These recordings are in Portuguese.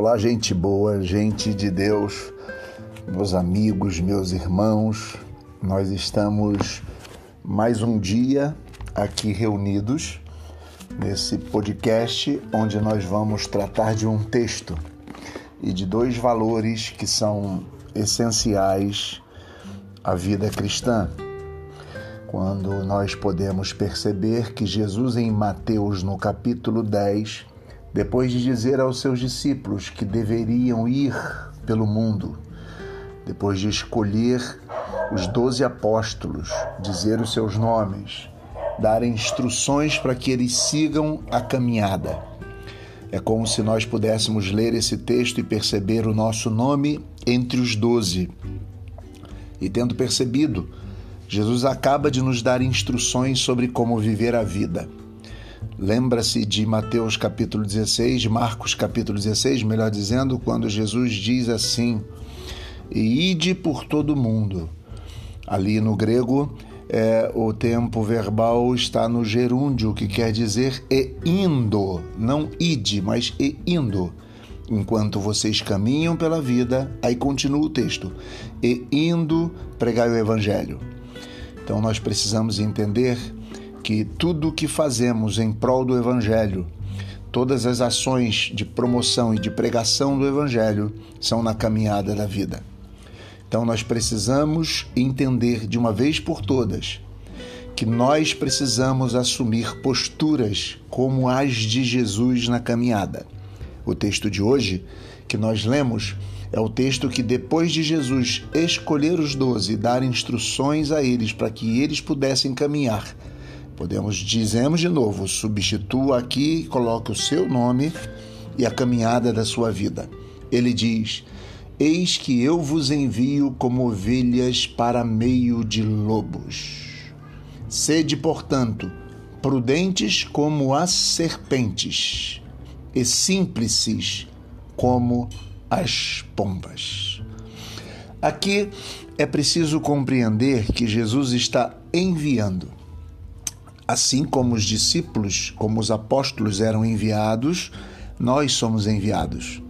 Olá, gente boa, gente de Deus, meus amigos, meus irmãos. Nós estamos mais um dia aqui reunidos nesse podcast onde nós vamos tratar de um texto e de dois valores que são essenciais à vida cristã. Quando nós podemos perceber que Jesus, em Mateus, no capítulo 10, depois de dizer aos seus discípulos que deveriam ir pelo mundo, depois de escolher os doze apóstolos, dizer os seus nomes, dar instruções para que eles sigam a caminhada. É como se nós pudéssemos ler esse texto e perceber o nosso nome entre os doze. E tendo percebido, Jesus acaba de nos dar instruções sobre como viver a vida. Lembra-se de Mateus capítulo 16, Marcos capítulo 16, melhor dizendo, quando Jesus diz assim: E ide por todo mundo. Ali no grego, é, o tempo verbal está no gerúndio, que quer dizer e indo, não ide, mas e indo. Enquanto vocês caminham pela vida, aí continua o texto, e indo pregai o evangelho. Então nós precisamos entender que tudo o que fazemos em prol do Evangelho, todas as ações de promoção e de pregação do Evangelho são na caminhada da vida. Então nós precisamos entender de uma vez por todas que nós precisamos assumir posturas como as de Jesus na caminhada. O texto de hoje que nós lemos é o texto que, depois de Jesus escolher os doze e dar instruções a eles para que eles pudessem caminhar Podemos, dizemos de novo, substitua aqui, coloque o seu nome e a caminhada da sua vida. Ele diz: Eis que eu vos envio como ovelhas para meio de lobos. Sede, portanto, prudentes como as serpentes e simples como as pombas. Aqui é preciso compreender que Jesus está enviando Assim como os discípulos, como os apóstolos eram enviados, nós somos enviados.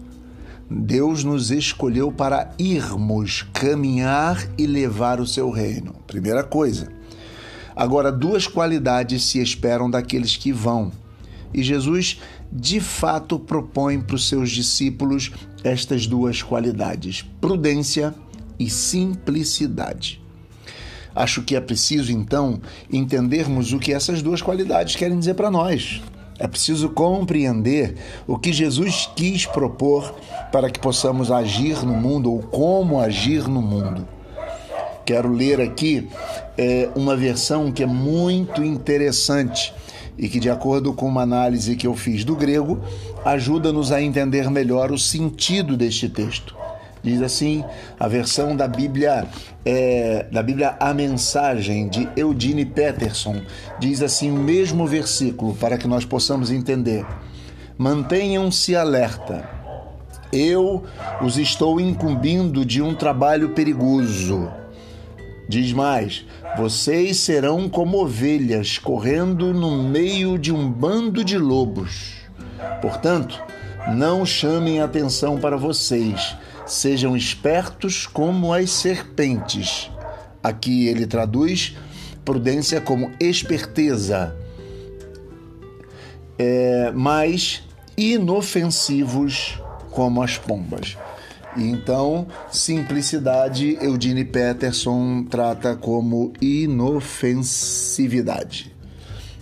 Deus nos escolheu para irmos caminhar e levar o seu reino. Primeira coisa. Agora, duas qualidades se esperam daqueles que vão. E Jesus, de fato, propõe para os seus discípulos estas duas qualidades: prudência e simplicidade. Acho que é preciso, então, entendermos o que essas duas qualidades querem dizer para nós. É preciso compreender o que Jesus quis propor para que possamos agir no mundo ou como agir no mundo. Quero ler aqui é, uma versão que é muito interessante e que, de acordo com uma análise que eu fiz do grego, ajuda-nos a entender melhor o sentido deste texto. Diz assim a versão da Bíblia, é, da Bíblia A Mensagem, de Eudine Peterson. Diz assim o mesmo versículo para que nós possamos entender. Mantenham-se alerta. Eu os estou incumbindo de um trabalho perigoso. Diz mais: vocês serão como ovelhas correndo no meio de um bando de lobos. Portanto, não chamem atenção para vocês Sejam espertos como as serpentes. Aqui ele traduz prudência como esperteza, é, mas inofensivos como as pombas. Então, simplicidade, Eudine Peterson trata como inofensividade.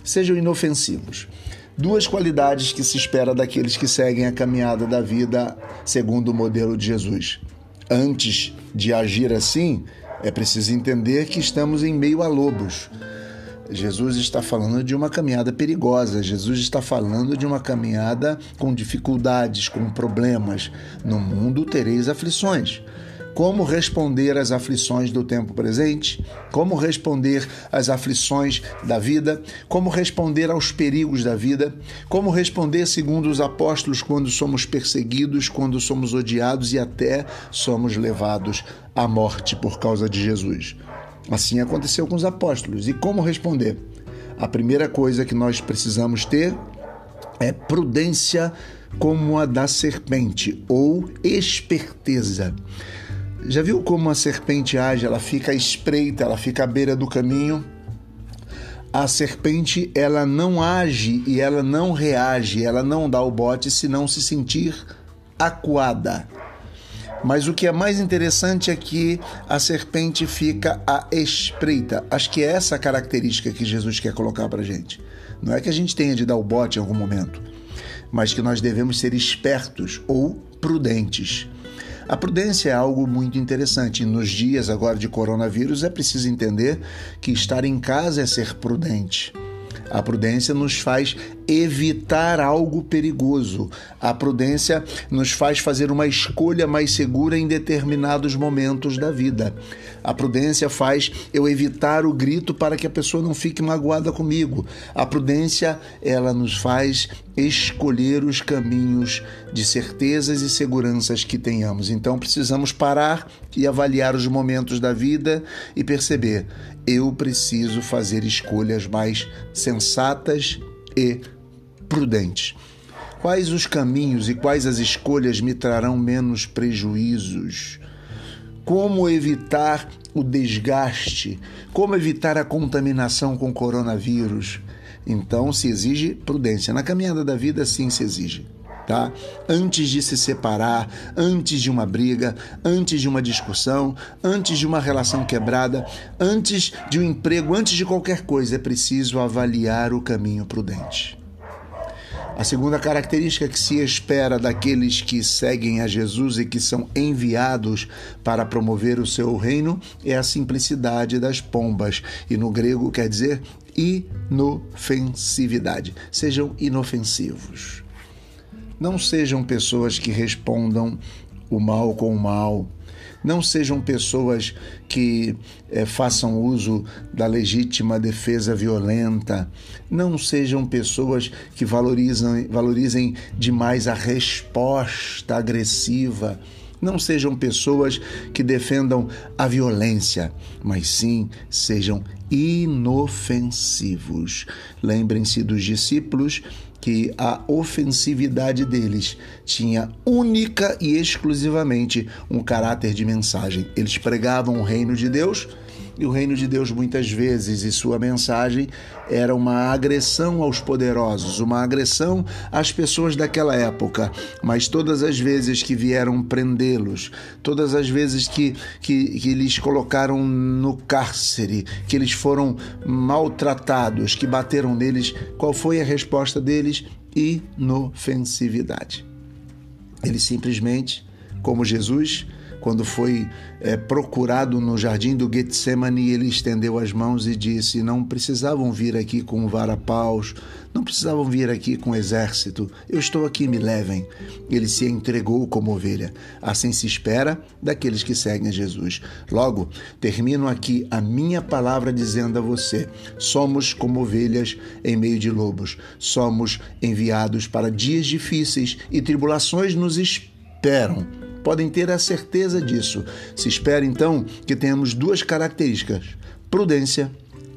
Sejam inofensivos. Duas qualidades que se espera daqueles que seguem a caminhada da vida segundo o modelo de Jesus. Antes de agir assim, é preciso entender que estamos em meio a lobos. Jesus está falando de uma caminhada perigosa, Jesus está falando de uma caminhada com dificuldades, com problemas. No mundo tereis aflições como responder às aflições do tempo presente, como responder às aflições da vida, como responder aos perigos da vida, como responder, segundo os apóstolos, quando somos perseguidos, quando somos odiados e até somos levados à morte por causa de Jesus. Assim aconteceu com os apóstolos. E como responder? A primeira coisa que nós precisamos ter é prudência como a da serpente, ou esperteza. Já viu como a serpente age? Ela fica espreita, ela fica à beira do caminho. A serpente, ela não age e ela não reage, ela não dá o bote se não se sentir acuada. Mas o que é mais interessante é que a serpente fica à espreita. Acho que é essa a característica que Jesus quer colocar para gente. Não é que a gente tenha de dar o bote em algum momento, mas que nós devemos ser espertos ou prudentes. A prudência é algo muito interessante. Nos dias agora de coronavírus é preciso entender que estar em casa é ser prudente. A prudência nos faz evitar algo perigoso. A prudência nos faz fazer uma escolha mais segura em determinados momentos da vida. A prudência faz eu evitar o grito para que a pessoa não fique magoada comigo. A prudência, ela nos faz escolher os caminhos de certezas e seguranças que tenhamos. Então precisamos parar e avaliar os momentos da vida e perceber: eu preciso fazer escolhas mais sensatas e prudentes. Quais os caminhos e quais as escolhas me trarão menos prejuízos? Como evitar o desgaste? Como evitar a contaminação com coronavírus? Então se exige prudência. Na caminhada da vida, sim se exige. Tá? Antes de se separar, antes de uma briga, antes de uma discussão, antes de uma relação quebrada, antes de um emprego, antes de qualquer coisa, é preciso avaliar o caminho prudente. A segunda característica que se espera daqueles que seguem a Jesus e que são enviados para promover o seu reino é a simplicidade das pombas, e no grego quer dizer inofensividade. Sejam inofensivos. Não sejam pessoas que respondam o mal com o mal não sejam pessoas que é, façam uso da legítima defesa violenta. Não sejam pessoas que valorizem demais a resposta agressiva. Não sejam pessoas que defendam a violência, mas sim sejam inofensivos. Lembrem-se dos discípulos que a ofensividade deles tinha única e exclusivamente um caráter de mensagem. Eles pregavam o reino de Deus e o reino de Deus, muitas vezes, e sua mensagem era uma agressão aos poderosos, uma agressão às pessoas daquela época. Mas todas as vezes que vieram prendê-los, todas as vezes que, que, que eles colocaram no cárcere, que eles foram maltratados, que bateram neles, qual foi a resposta deles? Inofensividade. Eles simplesmente, como Jesus, quando foi é, procurado no jardim do Getsemane, ele estendeu as mãos e disse: Não precisavam vir aqui com varapaus, não precisavam vir aqui com exército, eu estou aqui, me levem. Ele se entregou como ovelha. Assim se espera daqueles que seguem Jesus. Logo, termino aqui a minha palavra dizendo a você: somos como ovelhas em meio de lobos, somos enviados para dias difíceis e tribulações nos esperam podem ter a certeza disso. Se espera então que tenhamos duas características: prudência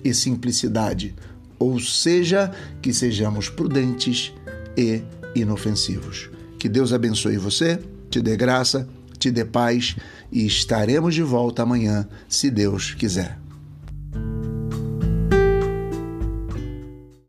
e simplicidade, ou seja, que sejamos prudentes e inofensivos. Que Deus abençoe você, te dê graça, te dê paz e estaremos de volta amanhã, se Deus quiser.